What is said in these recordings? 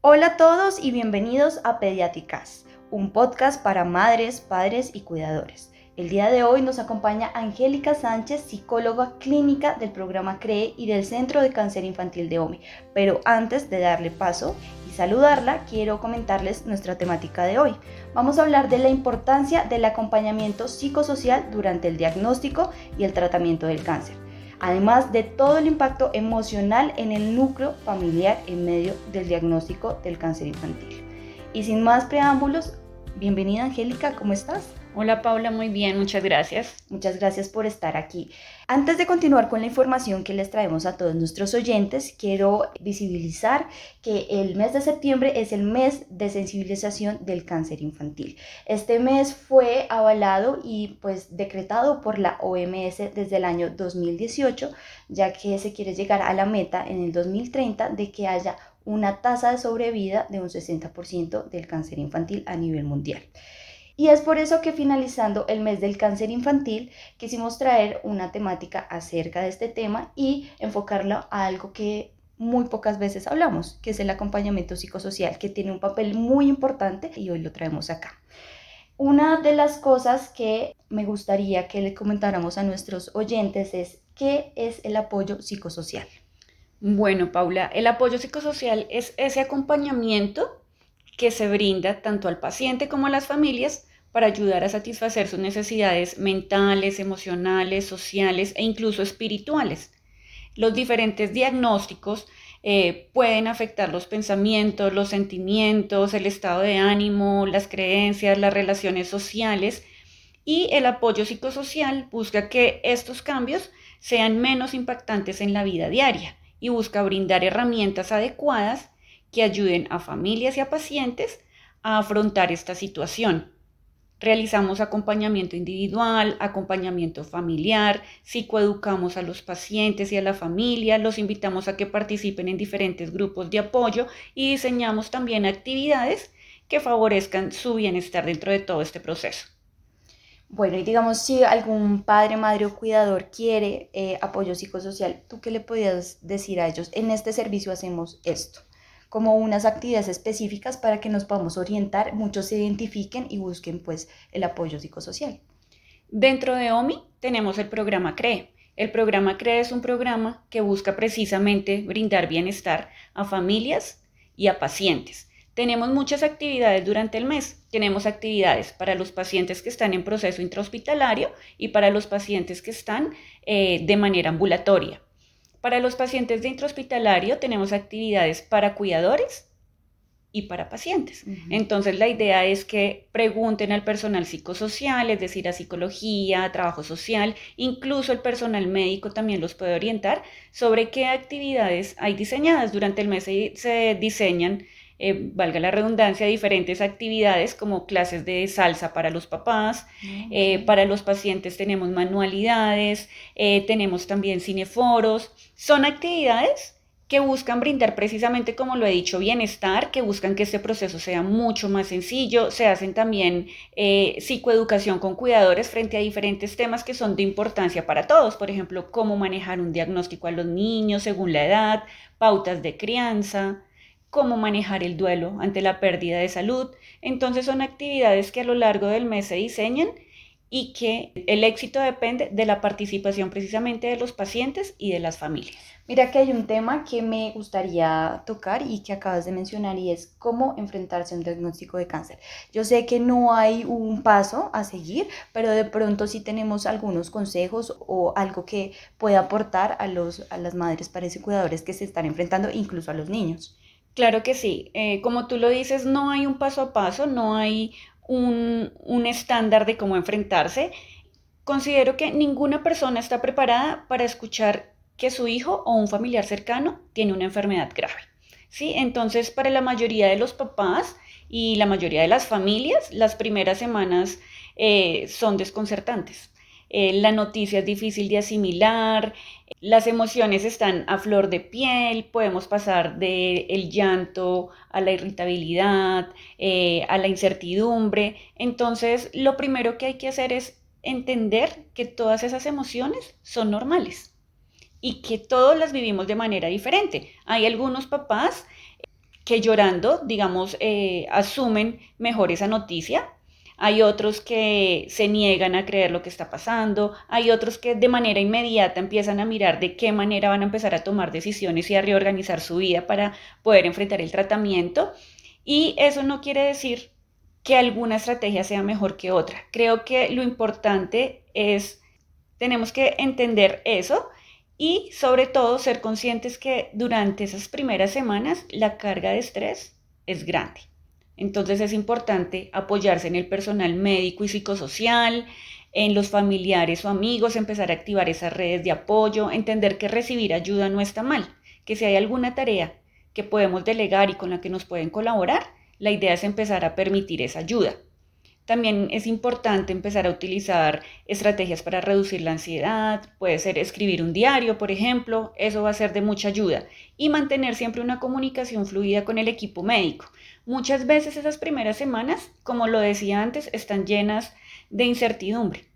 Hola a todos y bienvenidos a Pediátricas, un podcast para madres, padres y cuidadores. El día de hoy nos acompaña Angélica Sánchez, psicóloga clínica del programa CREE y del Centro de Cáncer Infantil de OMI. Pero antes de darle paso y saludarla, quiero comentarles nuestra temática de hoy. Vamos a hablar de la importancia del acompañamiento psicosocial durante el diagnóstico y el tratamiento del cáncer además de todo el impacto emocional en el núcleo familiar en medio del diagnóstico del cáncer infantil. Y sin más preámbulos, bienvenida Angélica, ¿cómo estás? Hola Paula, muy bien, muchas gracias. Muchas gracias por estar aquí. Antes de continuar con la información que les traemos a todos nuestros oyentes, quiero visibilizar que el mes de septiembre es el mes de sensibilización del cáncer infantil. Este mes fue avalado y pues decretado por la OMS desde el año 2018, ya que se quiere llegar a la meta en el 2030 de que haya una tasa de sobrevida de un 60% del cáncer infantil a nivel mundial. Y es por eso que finalizando el mes del cáncer infantil quisimos traer una temática acerca de este tema y enfocarlo a algo que muy pocas veces hablamos, que es el acompañamiento psicosocial, que tiene un papel muy importante y hoy lo traemos acá. Una de las cosas que me gustaría que le comentáramos a nuestros oyentes es qué es el apoyo psicosocial. Bueno, Paula, el apoyo psicosocial es ese acompañamiento que se brinda tanto al paciente como a las familias para ayudar a satisfacer sus necesidades mentales, emocionales, sociales e incluso espirituales. Los diferentes diagnósticos eh, pueden afectar los pensamientos, los sentimientos, el estado de ánimo, las creencias, las relaciones sociales y el apoyo psicosocial busca que estos cambios sean menos impactantes en la vida diaria y busca brindar herramientas adecuadas que ayuden a familias y a pacientes a afrontar esta situación. Realizamos acompañamiento individual, acompañamiento familiar, psicoeducamos a los pacientes y a la familia, los invitamos a que participen en diferentes grupos de apoyo y diseñamos también actividades que favorezcan su bienestar dentro de todo este proceso. Bueno, y digamos, si algún padre, madre o cuidador quiere eh, apoyo psicosocial, ¿tú qué le podías decir a ellos? En este servicio hacemos esto como unas actividades específicas para que nos podamos orientar, muchos se identifiquen y busquen pues el apoyo psicosocial. Dentro de OMI tenemos el programa CREE. El programa CREE es un programa que busca precisamente brindar bienestar a familias y a pacientes. Tenemos muchas actividades durante el mes. Tenemos actividades para los pacientes que están en proceso intrahospitalario y para los pacientes que están eh, de manera ambulatoria. Para los pacientes de intrahospitalario tenemos actividades para cuidadores y para pacientes. Entonces la idea es que pregunten al personal psicosocial, es decir, a psicología, a trabajo social, incluso el personal médico también los puede orientar sobre qué actividades hay diseñadas. Durante el mes se, diseñan eh, valga la redundancia, diferentes actividades como clases de salsa para los papás, eh, para los pacientes tenemos manualidades, eh, tenemos también cineforos, son actividades que buscan brindar precisamente, como lo he dicho, bienestar, que buscan que este proceso sea mucho más sencillo. Se hacen también psicoeducación con cuidadores frente a diferentes temas que son de importancia para todos. Por ejemplo, cómo manejar un diagnóstico a los niños según la edad, pautas de crianza, cómo manejar el duelo ante la pérdida de salud. Entonces son actividades que a lo largo del mes se diseñan y que el éxito depende de la participación precisamente de los pacientes y de las familias. Mira que hay un tema que me gustaría tocar y que acabas de mencionar y es cómo enfrentarse a un diagnóstico de cáncer. Yo sé que no hay un paso a seguir, pero de pronto sí tenemos algunos consejos o algo que pueda aportar a, los, a las madres, padres cuidadores que se están enfrentando, incluso a los niños. Claro que sí. Eh, como tú lo dices, no hay un paso a paso, no hay un, un estándar de cómo enfrentarse. Considero que ninguna persona está preparada para escuchar que su hijo o un familiar cercano tiene una enfermedad grave. ¿sí? Entonces, para la mayoría de los papás y la mayoría de las familias, las primeras semanas eh, son desconcertantes. Eh, la noticia es difícil de asimilar, las emociones están a flor de piel, podemos pasar del el llanto a la irritabilidad, eh, a la incertidumbre. Entonces, lo primero que hay que hacer es entender que todas esas emociones son normales y que todos las vivimos de manera diferente. Hay algunos papás que llorando, digamos, eh, asumen mejor esa noticia. Hay otros que se niegan a creer lo que está pasando. Hay otros que de manera inmediata empiezan a mirar de qué manera van a empezar a tomar decisiones y a reorganizar su vida para poder enfrentar el tratamiento. Y eso no quiere decir que alguna estrategia sea mejor que otra. Creo que lo importante es, tenemos que entender eso y sobre todo ser conscientes que durante esas primeras semanas la carga de estrés es grande. Entonces es importante apoyarse en el personal médico y psicosocial, en los familiares o amigos, empezar a activar esas redes de apoyo, entender que recibir ayuda no está mal, que si hay alguna tarea que podemos delegar y con la que nos pueden colaborar, la idea es empezar a permitir esa ayuda. También es importante empezar a utilizar estrategias para reducir la ansiedad, puede ser escribir un diario, por ejemplo, eso va a ser de mucha ayuda, y mantener siempre una comunicación fluida con el equipo médico. Muchas veces esas primeras semanas, como lo decía antes, están llenas de incertidumbre.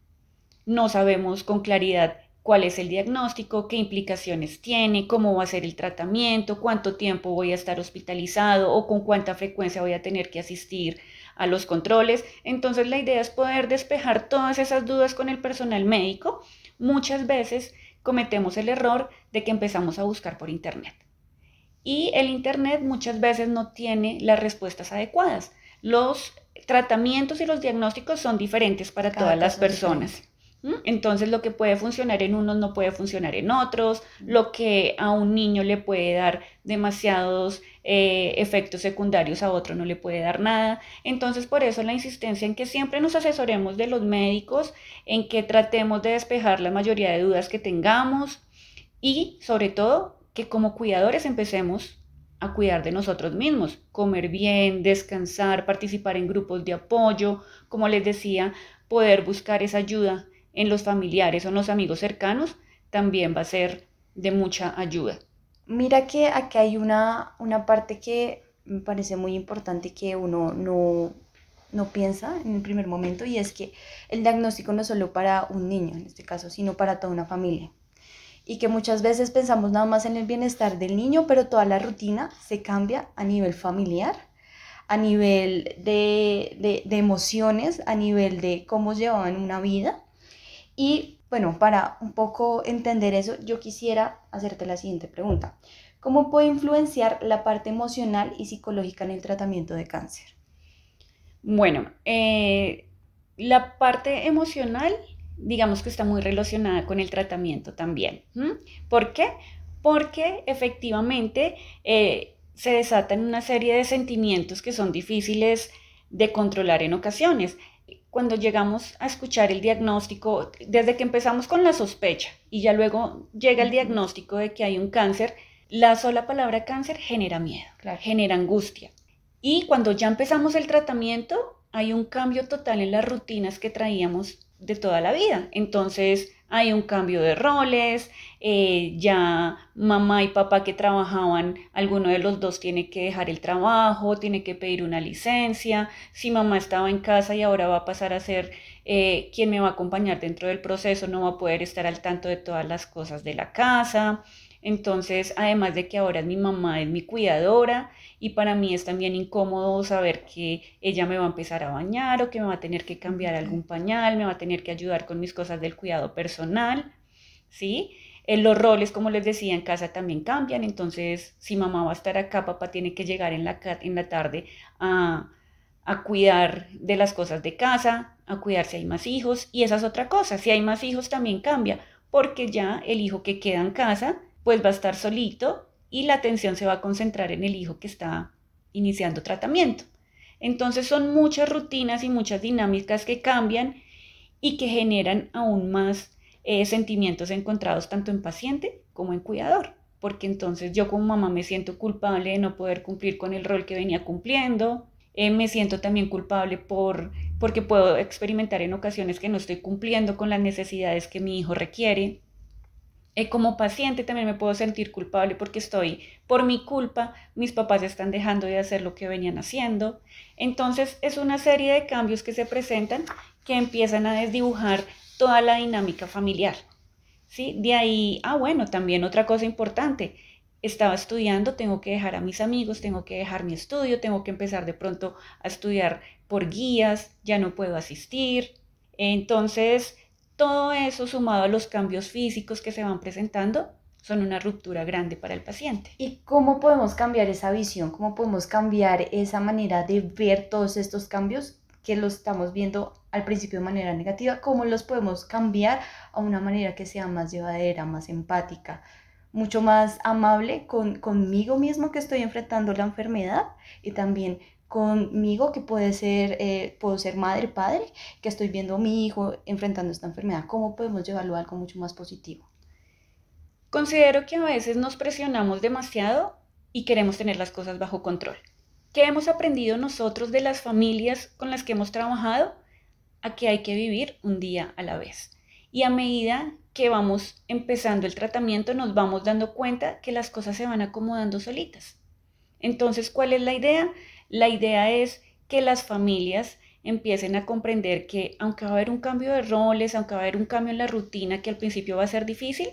No sabemos con claridad cuál es el diagnóstico, qué implicaciones tiene, cómo va a ser el tratamiento, cuánto tiempo voy a estar hospitalizado o con cuánta frecuencia voy a tener que asistir a los controles. Entonces la idea es poder despejar todas esas dudas con el personal médico. Muchas veces cometemos el error de que empezamos a buscar por Internet. Y el Internet muchas veces no tiene las respuestas adecuadas. Los tratamientos y los diagnósticos son diferentes para todas las personas. Entonces lo que puede funcionar en unos no puede funcionar en otros, lo que a un niño le puede dar demasiados eh, efectos secundarios a otro no le puede dar nada. Entonces por eso la insistencia en que siempre nos asesoremos de los médicos, en que tratemos de despejar la mayoría de dudas que tengamos y sobre todo que como cuidadores empecemos a cuidar de nosotros mismos, comer bien, descansar, participar en grupos de apoyo, como les decía, poder buscar esa ayuda en los familiares o en los amigos cercanos, también va a ser de mucha ayuda. Mira que aquí hay una, una parte que me parece muy importante que uno no, no piensa en el primer momento y es que el diagnóstico no es solo para un niño en este caso, sino para toda una familia. Y que muchas veces pensamos nada más en el bienestar del niño, pero toda la rutina se cambia a nivel familiar, a nivel de, de, emociones, a nivel de cómo llevaban una vida y bueno, para un poco entender eso, yo quisiera hacerte la siguiente pregunta. ¿Cómo puede influenciar la parte emocional y psicológica en el tratamiento de cáncer? Bueno, eh, la parte emocional, digamos que está muy relacionada con el tratamiento también. ¿Por qué? Porque efectivamente eh, se desatan una serie de sentimientos que son difíciles de controlar en ocasiones cuando llegamos a escuchar el diagnóstico, desde que empezamos con la sospecha y ya luego llega el diagnóstico de que hay un cáncer, la sola palabra cáncer genera miedo, genera angustia. Y cuando ya empezamos el tratamiento, hay un cambio total en las rutinas que traíamos de toda la vida. Entonces, hay un cambio de roles, eh, ya mamá y papá que trabajaban, alguno de los dos tiene que dejar el trabajo, tiene que pedir una licencia, si mamá estaba en casa y ahora va a pasar a ser eh, quien me va a acompañar dentro del proceso, no va a poder estar al tanto de todas las cosas de la casa. Entonces, además de que ahora es mi mamá, es mi cuidadora y para mí es también incómodo saber que ella me va a empezar a bañar o que me va a tener que cambiar algún pañal, me va a tener que ayudar con mis cosas del cuidado personal, ¿sí? En eh, los roles, como les decía, en casa también cambian, entonces si mamá va a estar acá, papá tiene que llegar en la, en la tarde a, a cuidar de las cosas de casa, a cuidar si hay más hijos y esa es otra cosa, si hay más hijos también cambia, porque ya el hijo que queda en casa pues va a estar solito y la atención se va a concentrar en el hijo que está iniciando tratamiento. Entonces son muchas rutinas y muchas dinámicas que cambian y que generan aún más eh, sentimientos encontrados tanto en paciente como en cuidador, porque entonces yo como mamá me siento culpable de no poder cumplir con el rol que venía cumpliendo, eh, me siento también culpable por, porque puedo experimentar en ocasiones que no estoy cumpliendo con las necesidades que mi hijo requiere. Eh, como paciente también me puedo sentir culpable porque estoy, por mi culpa, mis papás están dejando de hacer lo que venían haciendo. Entonces es una serie de cambios que se presentan que empiezan a desdibujar toda la dinámica familiar. ¿sí? De ahí, ah, bueno, también otra cosa importante, estaba estudiando, tengo que dejar a mis amigos, tengo que dejar mi estudio, tengo que empezar de pronto a estudiar por guías, ya no puedo asistir. Entonces, todo eso sumado a los cambios físicos que se van presentando, son una ruptura grande para el paciente. ¿Y cómo podemos cambiar esa visión? ¿Cómo podemos cambiar esa manera de ver todos estos cambios que los estamos viendo al principio de manera negativa? ¿Cómo los podemos cambiar a una manera que sea más llevadera, más empática, mucho más amable con, conmigo mismo que estoy enfrentando la enfermedad y también conmigo que puede ser, eh, puedo ser madre, padre, que estoy viendo a mi hijo enfrentando esta enfermedad. ¿Cómo podemos llevarlo a algo mucho más positivo? Considero que a veces nos presionamos demasiado y queremos tener las cosas bajo control. ¿Qué hemos aprendido nosotros de las familias con las que hemos trabajado? A que hay que vivir un día a la vez. Y a medida que vamos empezando el tratamiento nos vamos dando cuenta que las cosas se van acomodando solitas. Entonces, ¿cuál es la idea? La idea es que las familias empiecen a comprender que aunque va a haber un cambio de roles, aunque va a haber un cambio en la rutina que al principio va a ser difícil,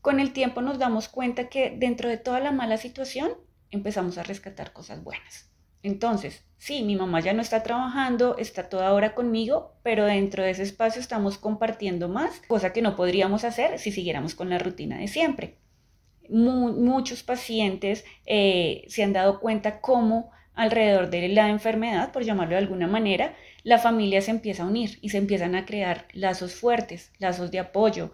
con el tiempo nos damos cuenta que dentro de toda la mala situación empezamos a rescatar cosas buenas. Entonces, sí, mi mamá ya no está trabajando, está toda hora conmigo, pero dentro de ese espacio estamos compartiendo más, cosa que no podríamos hacer si siguiéramos con la rutina de siempre. muchos pacientes eh, se han dado cuenta cómo alrededor de la enfermedad, por llamarlo de alguna manera, la familia se empieza a unir y se empiezan a crear lazos fuertes, lazos de apoyo.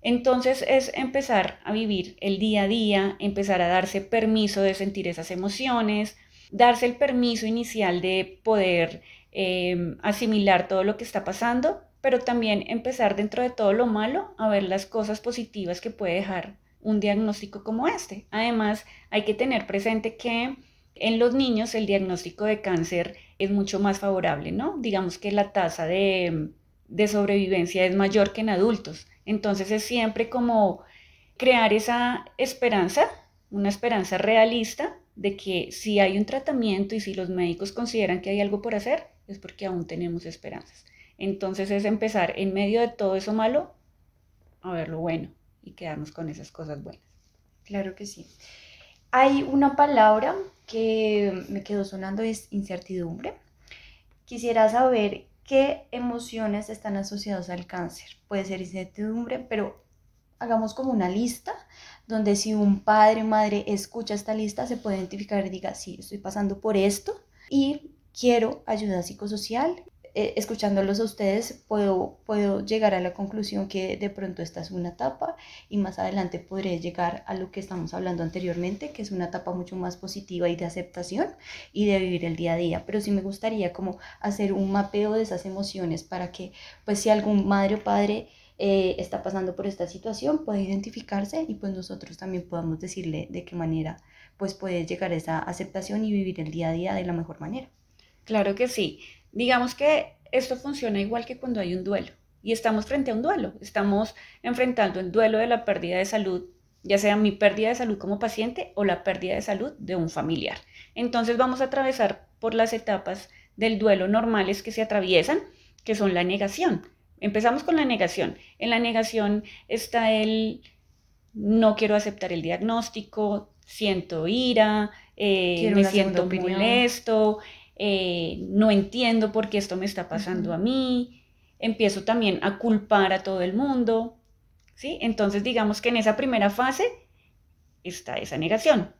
Entonces es empezar a vivir el día a día, empezar a darse permiso de sentir esas emociones, darse el permiso inicial de poder em, asimilar todo lo que está pasando, pero también empezar dentro de todo lo malo a ver las cosas positivas que puede dejar un diagnóstico como este. Además, hay que tener presente que en los niños el diagnóstico de cáncer es mucho más favorable, ¿no? Digamos que la tasa de, de sobrevivencia es mayor que en adultos. Entonces es siempre como crear esa esperanza, una esperanza realista de que si hay un tratamiento y si los médicos consideran que hay algo por hacer, es porque aún tenemos esperanzas. Entonces es empezar en medio de todo eso malo a ver lo bueno y quedarnos con esas cosas buenas. Claro que sí. Hay una palabra que me quedó sonando, es incertidumbre. Quisiera saber qué emociones están asociadas al cáncer. Puede ser incertidumbre, pero hagamos como una lista donde si un padre o madre escucha esta lista se puede identificar y diga, sí, estoy pasando por esto y quiero ayuda psicosocial eh, escuchándolos a ustedes puedo, puedo llegar a la conclusión que de pronto esta es una etapa y más adelante podré llegar a lo que estamos hablando anteriormente, que es una etapa mucho más positiva y de aceptación y de vivir el día a día. Pero sí me gustaría como hacer un mapeo de esas emociones para que pues si algún madre o padre eh, está pasando por esta situación pueda identificarse y pues nosotros también podamos decirle de qué manera pues puede llegar a esa aceptación y vivir el día a día de la mejor manera. Claro que sí. Digamos que esto funciona igual que cuando hay un duelo y estamos frente a un duelo, estamos enfrentando el duelo de la pérdida de salud, ya sea mi pérdida de salud como paciente o la pérdida de salud de un familiar. Entonces vamos a atravesar por las etapas del duelo normales que se atraviesan, que son la negación. Empezamos con la negación. En la negación está el no quiero aceptar el diagnóstico, siento ira, eh, me siento molesto, eh, no entiendo por qué esto me está pasando a mí, empiezo también a culpar a todo el mundo, ¿sí? Entonces digamos que en esa primera fase está esa negación.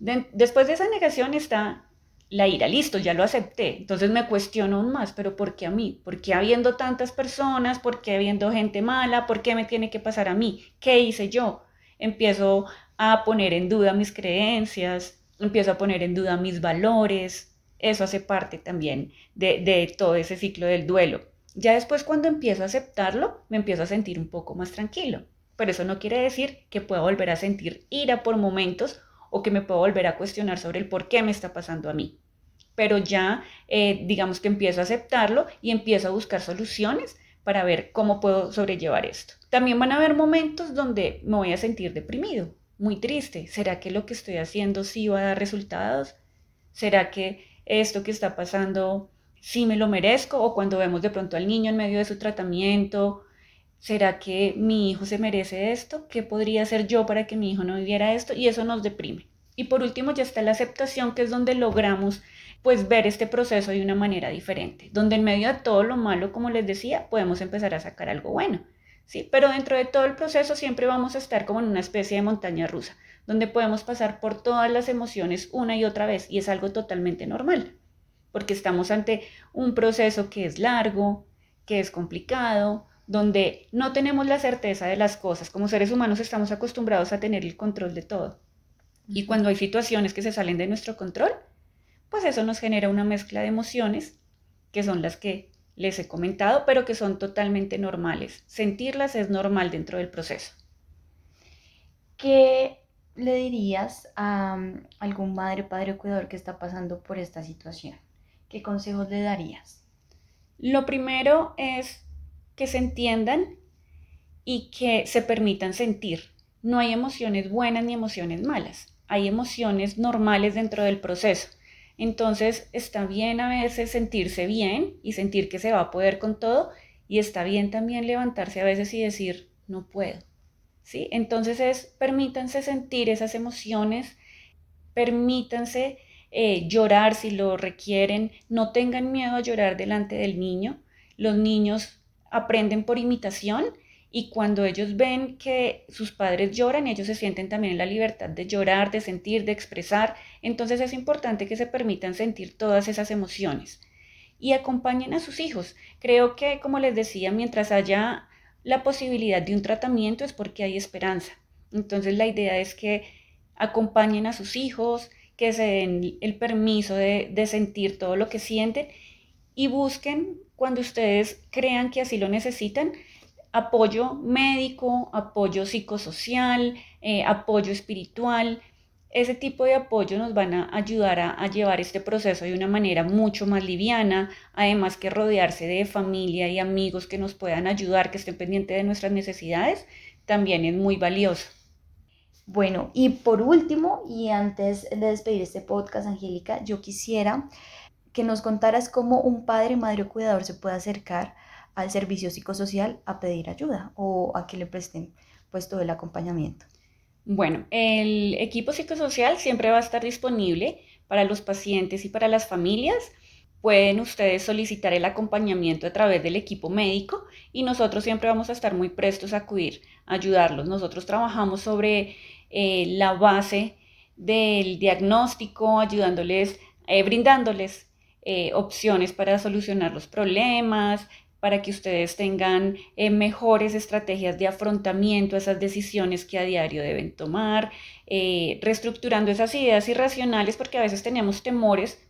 después de esa negación está la ira, listo, ya lo acepté. Entonces me cuestiono aún más, pero ¿por qué a mí? ¿Por qué habiendo tantas personas? ¿Por qué habiendo gente mala? ¿Por qué me tiene que pasar a mí? ¿Qué hice yo? Empiezo a poner en duda mis creencias, empiezo a poner en duda mis valores, eso hace parte también de, todo ese ciclo del duelo. Ya después cuando empiezo a aceptarlo, me empiezo a sentir un poco más tranquilo. Pero eso no quiere decir que pueda volver a sentir ira por momentos o que me pueda volver a cuestionar sobre el por qué me está pasando a mí. Pero ya eh, digamos que empiezo a aceptarlo y empiezo a buscar soluciones para ver cómo puedo sobrellevar esto. También van a haber momentos donde me voy a sentir deprimido, muy triste. ¿Será que lo que estoy haciendo sí va a dar resultados? ¿Será que esto que está pasando, si me lo merezco, o cuando vemos de pronto al niño en medio de su tratamiento, ¿Será que mi hijo se merece esto? ¿Qué podría hacer yo para que mi hijo no viviera esto? Y eso nos deprime. Y por último ya está la aceptación, que es donde logramos pues ver este proceso de una manera diferente, donde en medio de todo lo malo, como les decía, podemos empezar a sacar algo bueno. ¿sí? Pero dentro de todo el proceso siempre vamos a estar como en una especie de montaña rusa, donde podemos pasar por todas las emociones una y otra vez y es algo totalmente normal, porque estamos ante un proceso que es largo, que es complicado, donde no tenemos la certeza de las cosas. Como seres humanos estamos acostumbrados a tener el control de todo. Y cuando hay situaciones que se salen de nuestro control, pues eso nos genera una mezcla de emociones que son las que les he comentado, pero que son totalmente normales. Sentirlas es normal dentro del proceso. ¿Qué le dirías a um, algún madre, padre o cuidador que está pasando por esta situación? ¿Qué consejos le darías? Lo primero es que se entiendan y que se permitan sentir. No hay emociones buenas ni emociones malas. Hay emociones normales dentro del proceso. Entonces está bien a veces sentirse bien y sentir que se va a poder con todo y está bien también levantarse a veces y decir, no puedo. ¿Sí? Entonces es, permítanse sentir esas emociones, permítanse eh, llorar si lo requieren, no tengan miedo a llorar delante del niño. Los niños aprenden por imitación y cuando ellos ven que sus padres lloran, ellos se sienten también en la libertad de llorar, de sentir, de expresar. Entonces es importante que se permitan sentir todas esas emociones y acompañen a sus hijos. Creo que, como les decía, mientras haya la posibilidad de un tratamiento es porque hay esperanza. Entonces la idea es que acompañen a sus hijos, que se den el permiso de, sentir todo lo que sienten y busquen cuando ustedes crean que así lo necesitan, apoyo médico, apoyo psicosocial, eh, apoyo espiritual. Ese tipo de apoyo nos van a ayudar a, llevar este proceso de una manera mucho más liviana, además que rodearse de familia y amigos que nos puedan ayudar, que estén pendientes de nuestras necesidades, también es muy valioso. Bueno, y por último, y antes de despedir este podcast, Angélica, yo quisiera que nos contaras cómo un padre, madre o cuidador se puede acercar al servicio psicosocial a pedir ayuda o a que le presten pues todo el acompañamiento. Bueno, el equipo psicosocial siempre va a estar disponible para los pacientes y para las familias. Pueden ustedes solicitar el acompañamiento a través del equipo médico y nosotros siempre vamos a estar muy prestos a acudir, a ayudarlos. Nosotros trabajamos sobre eh, la base del diagnóstico, ayudándoles, eh, brindándoles eh, opciones para solucionar los problemas, para que ustedes tengan eh, mejores estrategias de afrontamiento a esas decisiones que a diario deben tomar, eh, reestructurando esas ideas irracionales porque a veces tenemos temores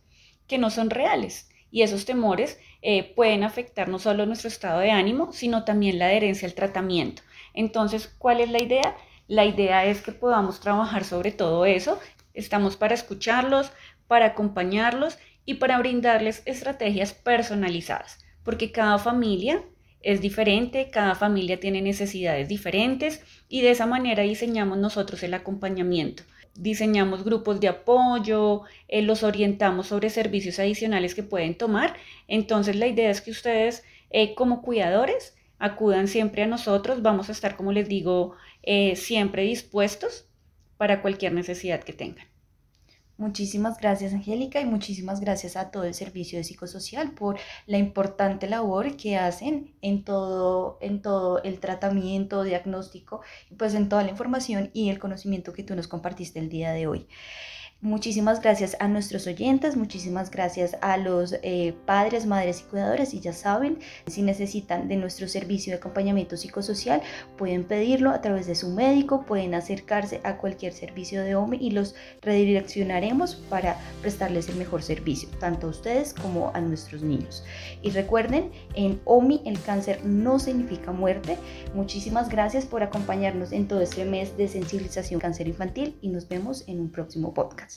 que no son reales y esos temores eh, pueden afectar no solo nuestro estado de ánimo, sino también la adherencia al tratamiento. Entonces, ¿cuál es la idea? La idea es que podamos trabajar sobre todo eso. Estamos para escucharlos, para acompañarlos y para brindarles estrategias personalizadas porque cada familia es diferente, cada familia tiene necesidades diferentes y de esa manera diseñamos nosotros el acompañamiento. Diseñamos grupos de apoyo, eh, los orientamos sobre servicios adicionales que pueden tomar. Entonces la idea es que ustedes eh, como cuidadores acudan siempre a nosotros. Vamos a estar, como les digo, eh, siempre dispuestos para cualquier necesidad que tengan. Muchísimas gracias Angélica y muchísimas gracias a todo el servicio de psicosocial por la importante labor que hacen en todo, en todo el tratamiento, diagnóstico, pues en toda la información y el conocimiento que tú nos compartiste el día de hoy. Muchísimas gracias a nuestros oyentes, muchísimas gracias a los eh, padres, madres y cuidadores. Y ya saben, si necesitan de nuestro servicio de acompañamiento psicosocial, pueden pedirlo a través de su médico, pueden acercarse a cualquier servicio de OMI y los redireccionaremos para prestarles el mejor servicio, tanto a ustedes como a nuestros niños. Y recuerden, en OMI el cáncer no significa muerte. Muchísimas gracias por acompañarnos en todo este mes de sensibilización cáncer infantil y nos vemos en un próximo podcast.